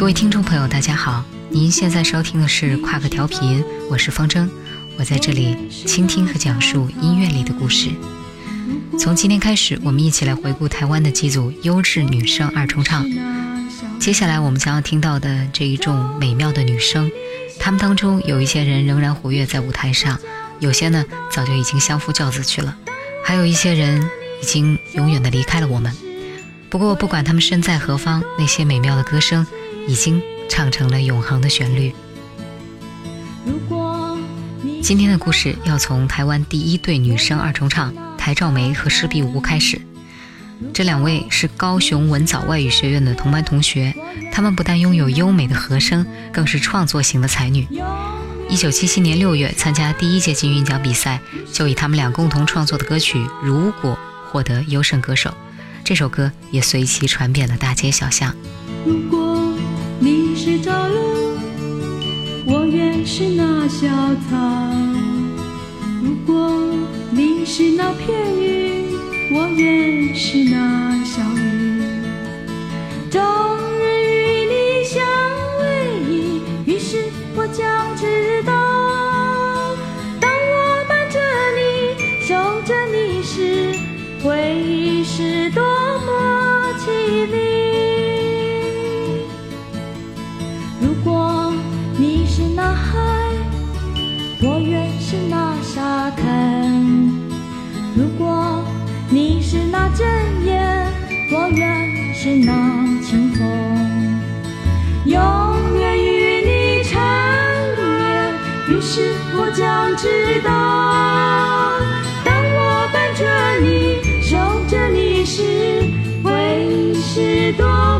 各位听众朋友，大家好，您现在收听的是跨个调频，我是方筝，我在这里倾听和讲述音乐里的故事。从今天开始，我们一起来回顾台湾的几组优质女声二重唱。接下来我们将要听到的这一众美妙的女声，她们当中有一些人仍然活跃在舞台上，有些呢早就已经相夫教子去了，还有一些人已经永远的离开了我们。不过不管他们身在何方，那些美妙的歌声。已经唱成了永恒的旋律。今天的故事要从台湾第一对女声二重唱台照梅和施碧梧开始。这两位是高雄文藻外语学院的同班同学，她们不但拥有优美的和声，更是创作型的才女。一九七七年六月参加第一届金韵奖比赛，就以他们俩共同创作的歌曲《如果》获得优胜歌手。这首歌也随即传遍了大街小巷。如果是那小草。如果你是那片云，我也是那小雨。知道，当我伴着你，守着你时，会是多么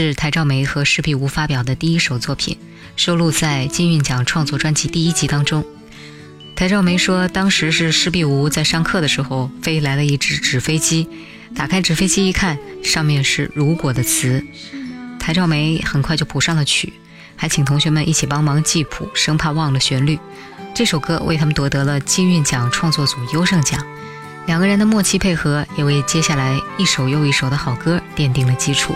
是台兆梅和施碧梧发表的第一首作品，收录在金韵奖创作专辑第一集当中。台兆梅说，当时是施碧梧在上课的时候，飞来了一只纸飞机，打开纸飞机一看，上面是《如果》的词。台兆梅很快就谱上了曲，还请同学们一起帮忙记谱，生怕忘了旋律。这首歌为他们夺得了金韵奖创作组优胜奖。两个人的默契配合，也为接下来一首又一首的好歌奠定了基础。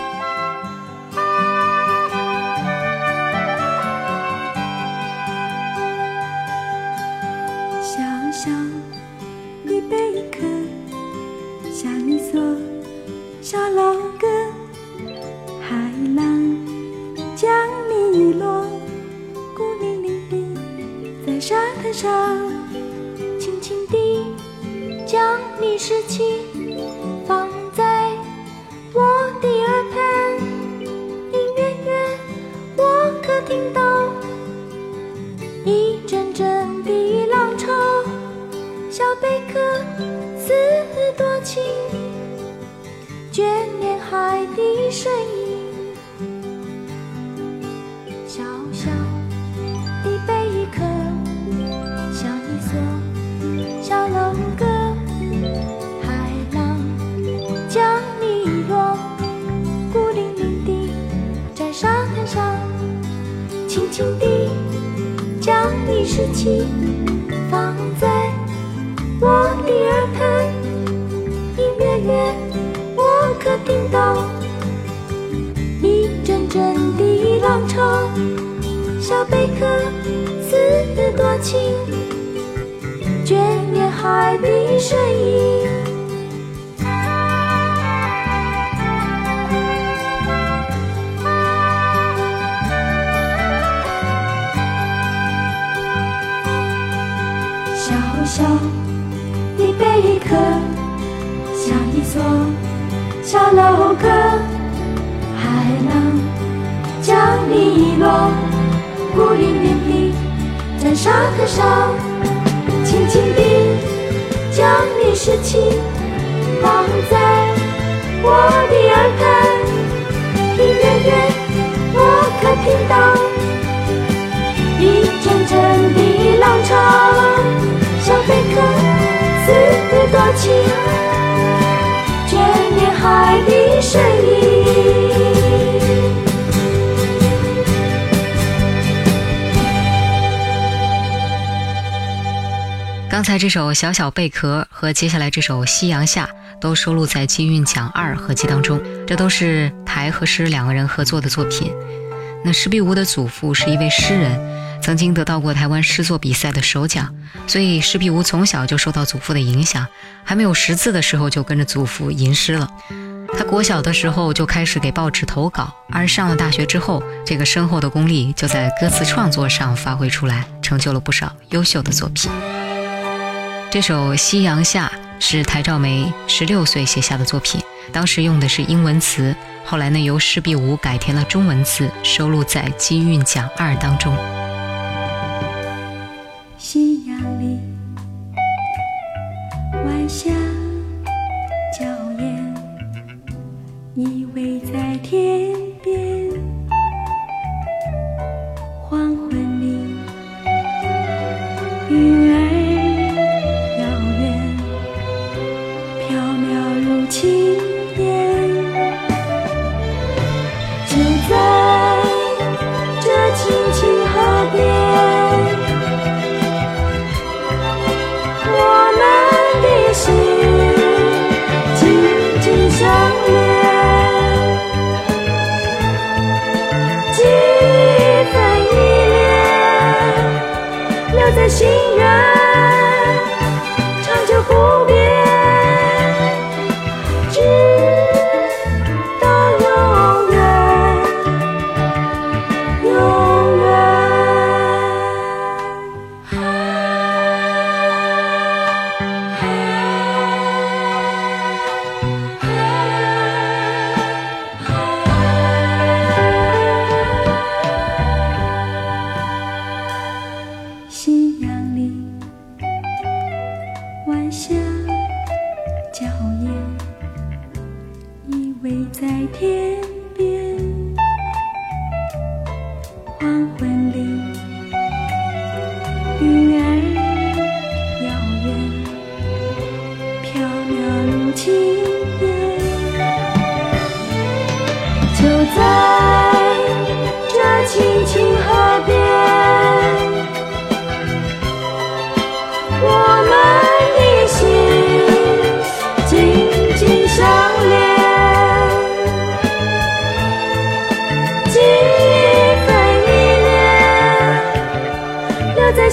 轻轻，放在我的耳畔，隐约约我可听到一阵阵的浪潮，小贝壳似多情，眷恋海的声音。小楼阁，海浪将你遗落，孤零零地在沙滩上，轻轻地将你拾起，放在我的耳畔，隐约约我可听到一阵阵的浪潮。小贝壳似多情，海的声音。刚才这首《小小贝壳》和接下来这首《夕阳下》都收录在金韵奖二合辑当中，这都是台和诗两个人合作的作品。那施碧梧的祖父是一位诗人。曾经得到过台湾诗作比赛的首奖，所以施碧梧从小就受到祖父的影响，还没有识字的时候就跟着祖父吟诗了。他国小的时候就开始给报纸投稿，而上了大学之后，这个深厚的功力就在歌词创作上发挥出来，成就了不少优秀的作品。这首《夕阳下》是台兆梅十六岁写下的作品，当时用的是英文词，后来呢由施碧梧改填了中文字，收录在金韵奖二当中。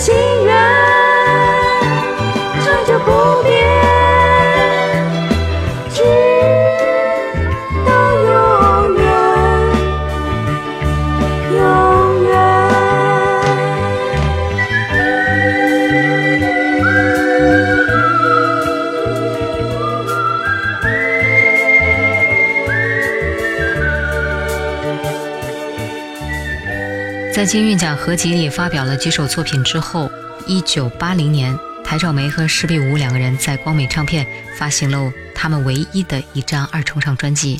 情人。在金韵奖合集里发表了几首作品之后，一九八零年，台兆梅和施碧梧两个人在光美唱片发行了他们唯一的一张二重唱专辑。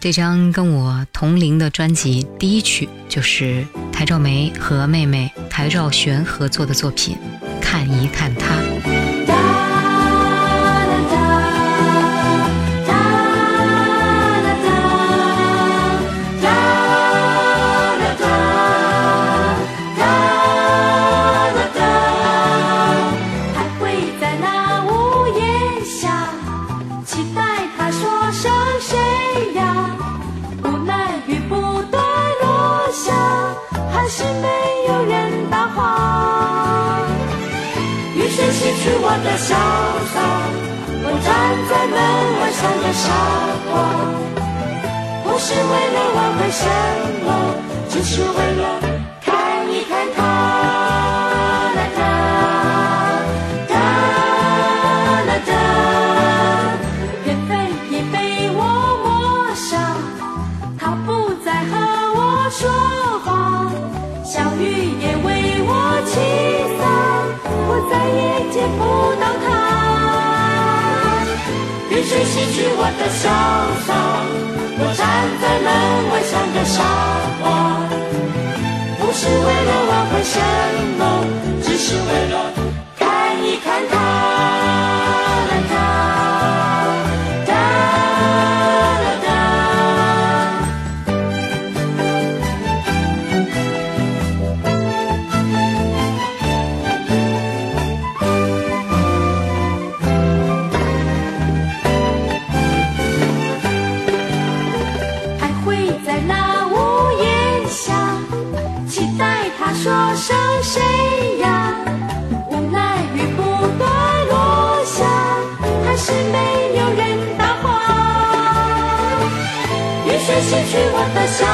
这张跟我同龄的专辑第一曲就是台兆梅和妹妹台兆璇合作的作品《看一看他》。我的潇洒，我站在门外像个傻瓜，不是为了挽回什么，只是为了不到他，雨水洗去我的潇洒？我站在门外像个傻瓜，不是为了挽回什么，只是为了失去我的潇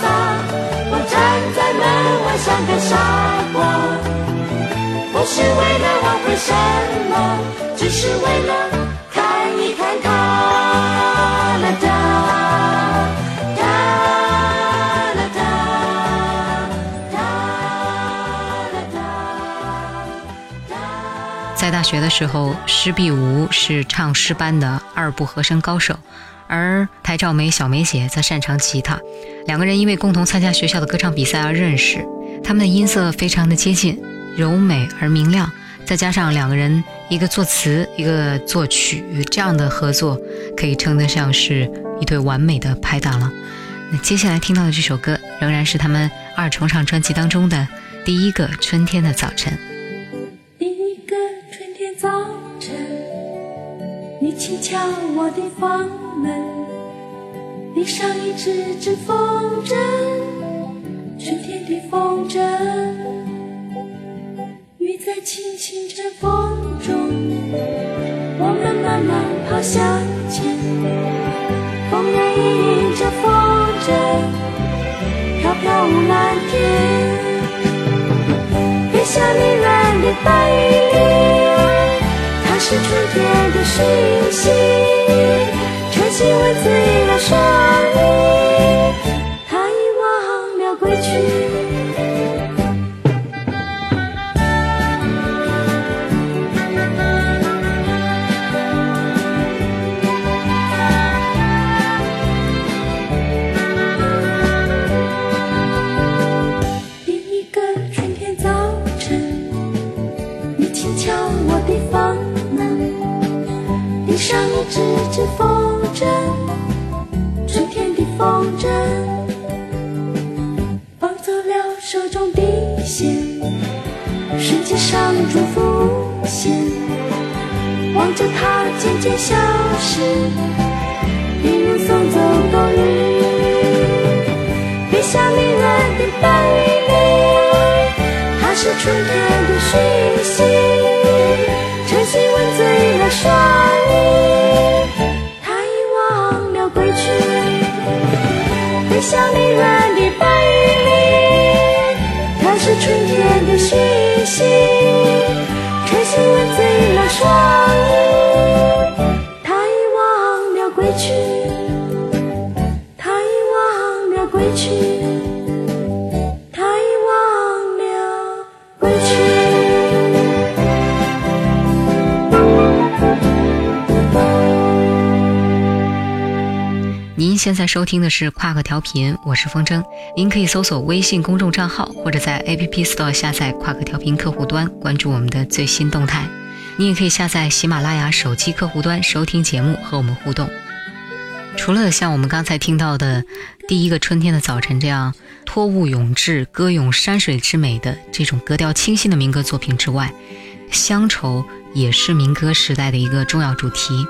洒，我站在门外像个傻瓜，不是为了挽回什么，只是为了在大学的时候，施碧梧是唱诗班的二部和声高手。而台照梅、小梅姐则擅长吉他，两个人因为共同参加学校的歌唱比赛而认识。他们的音色非常的接近，柔美而明亮，再加上两个人一个作词，一个作曲，这样的合作可以称得上是一对完美的拍档了。那接下来听到的这首歌，仍然是他们二重唱专辑当中的第一个春天的早晨。早晨，你轻敲我的房。门，闭上一只只风筝，春天的风筝，雨在轻轻着风中，我们慢慢跑向前，风也迎着风筝，飘飘无蓝天，别想你软的白云里，星星。春天的诗现在收听的是跨个调频，我是风筝。您可以搜索微信公众账号，或者在 App Store 下载跨个调频客户端，关注我们的最新动态。你也可以下载喜马拉雅手机客户端收听节目，和我们互动。除了像我们刚才听到的《第一个春天的早晨》这样托物咏志、歌咏山水之美的这种格调清新的民歌作品之外，乡愁也是民歌时代的一个重要主题。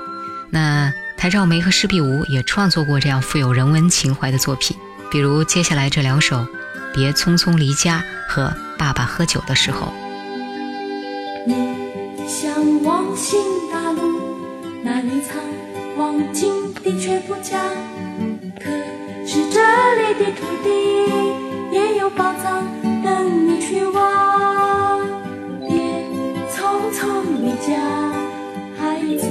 那。台照梅和施碧梧也创作过这样富有人文情怀的作品，比如接下来这两首《别匆匆离家》和《爸爸喝酒的时候》。你向往新大陆，那里藏黄金的却不讲。可是这里的土地也有宝藏等你去挖。别匆匆离家，孩子，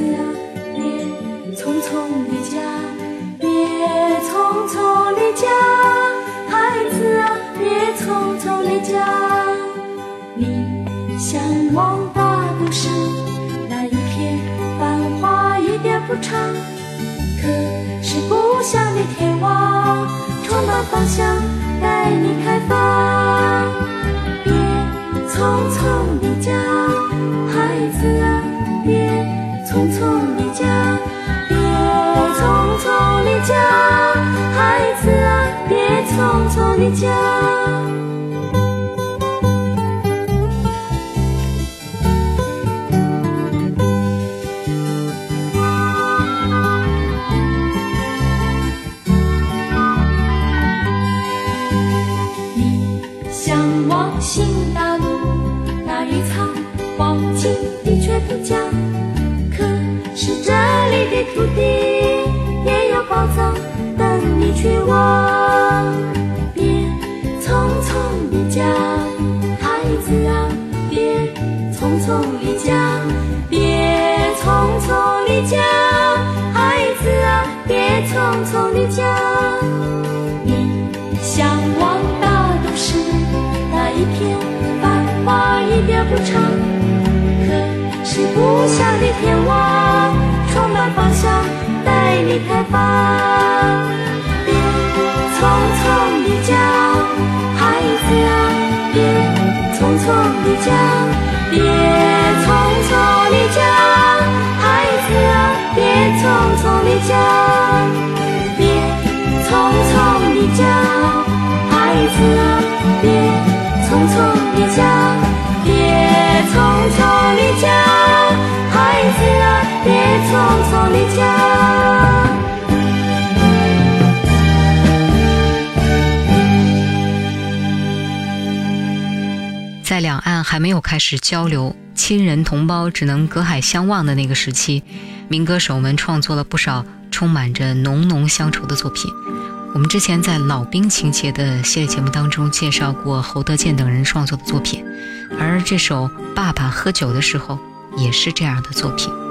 匆匆离家，别匆匆离家，孩子啊，别匆匆离家。你向往大都市，那一片繁华一点不差。可是故乡的天王充满芳香，带你开放。别匆匆离家，孩子啊，别匆匆离家，匆匆离家，孩子啊，别匆匆离家。你向往新大陆，那里藏黄金的却不讲。可是这里的土地去挖。别匆匆离家，孩子啊，别匆匆离家，别匆匆离家，孩子啊，别匆匆离家。你向往大都市，那一片繁华一点不差。可是故乡的天王充满芳香，带你开放。匆匆离家，孩子啊，别匆匆离家，别匆匆离家，孩子啊，别匆匆离家。别匆匆离家，孩子啊，别匆匆离家，别匆匆离家，孩子啊，别匆匆离家。还没有开始交流，亲人同胞只能隔海相望的那个时期，民歌手们创作了不少充满着浓浓乡愁的作品。我们之前在老兵情节的系列节目当中介绍过侯德健等人创作的作品，而这首《爸爸喝酒的时候》也是这样的作品。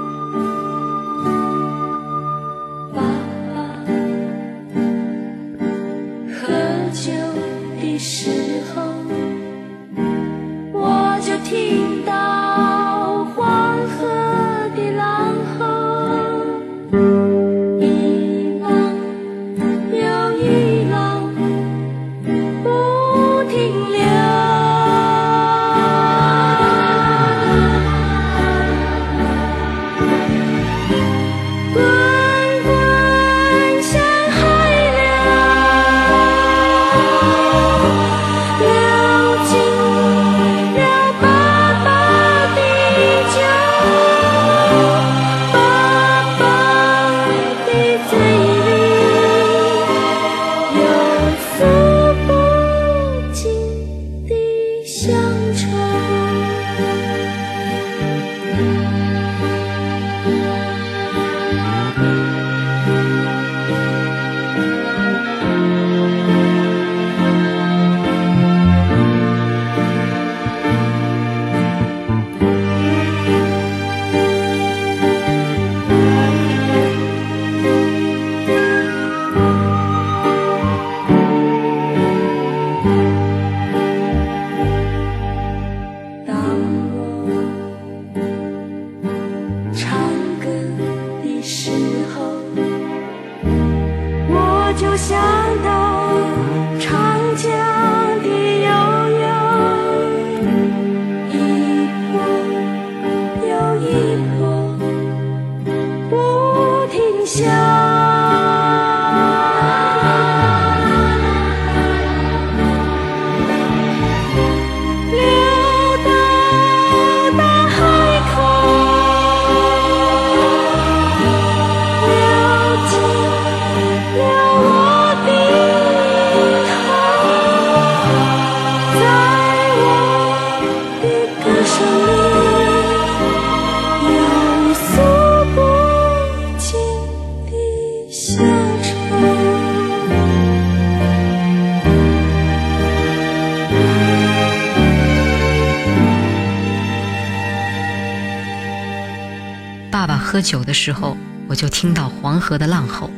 爸爸喝酒的时候，我就听到黄河的浪吼，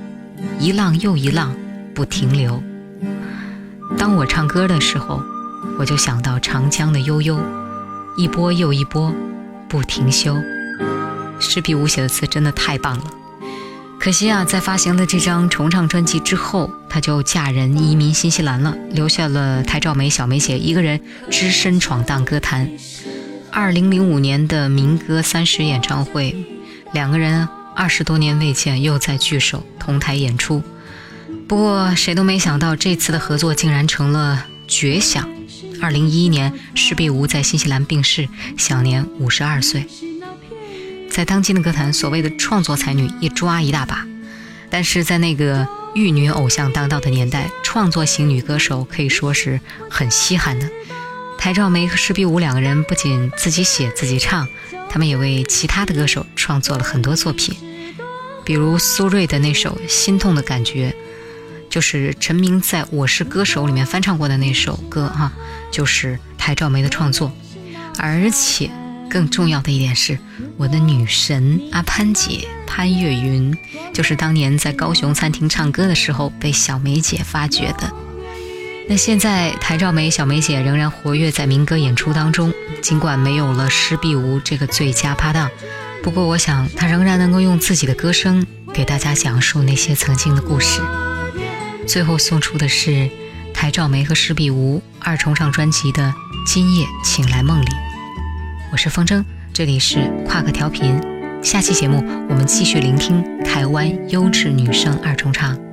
一浪又一浪不停留。当我唱歌的时候，我就想到长江的悠悠，一波又一波不停休。施碧梧写的词真的太棒了，可惜啊，在发行了这张重唱专辑之后，她就嫁人移民新西兰了，留下了台照梅、小梅姐一个人只身闯荡歌坛。二零零五年的民歌三十演唱会，两个人二十多年未见，又在聚首同台演出。不过谁都没想到，这次的合作竟然成了绝响。二零一一年，施碧梧在新西兰病逝，享年五十二岁。在当今的歌坛，所谓的创作才女一抓一大把，但是在那个玉女偶像当道的年代，创作型女歌手可以说是很稀罕的。台兆梅和施碧武两个人不仅自己写自己唱，他们也为其他的歌手创作了很多作品，比如苏芮的那首《心痛的感觉》，就是陈明在我是歌手里面翻唱过的那首歌哈，就是台兆梅的创作，而且。更重要的一点是，我的女神阿潘姐潘越云，就是当年在高雄餐厅唱歌的时候被小梅姐发掘的。那现在台兆梅小梅姐仍然活跃在民歌演出当中，尽管没有了施碧梧这个最佳搭档，不过我想她仍然能够用自己的歌声给大家讲述那些曾经的故事。最后送出的是台兆梅和施碧梧二重唱专辑的《今夜请来梦里》。我是风筝，这里是跨个调频。下期节目我们继续聆听台湾优质女声二重唱。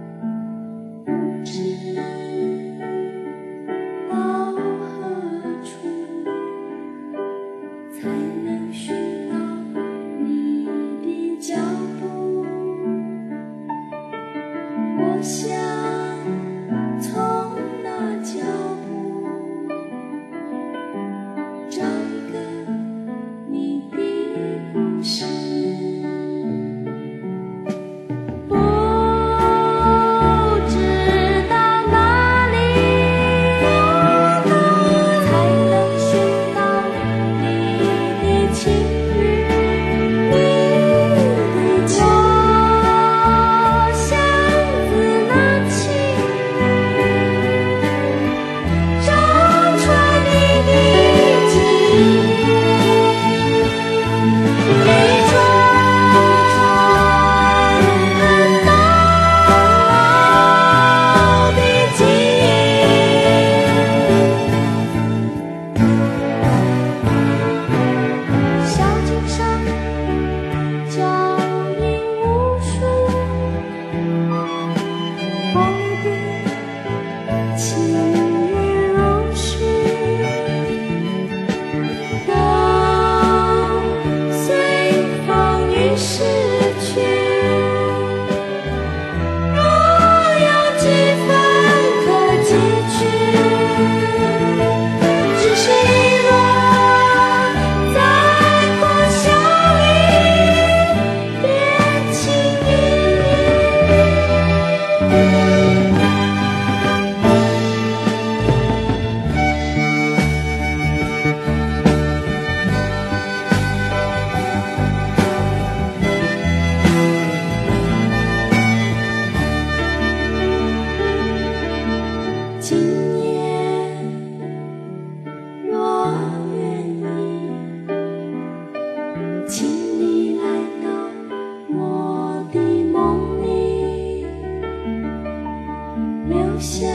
像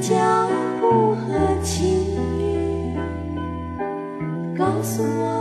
脚步和情侣告诉我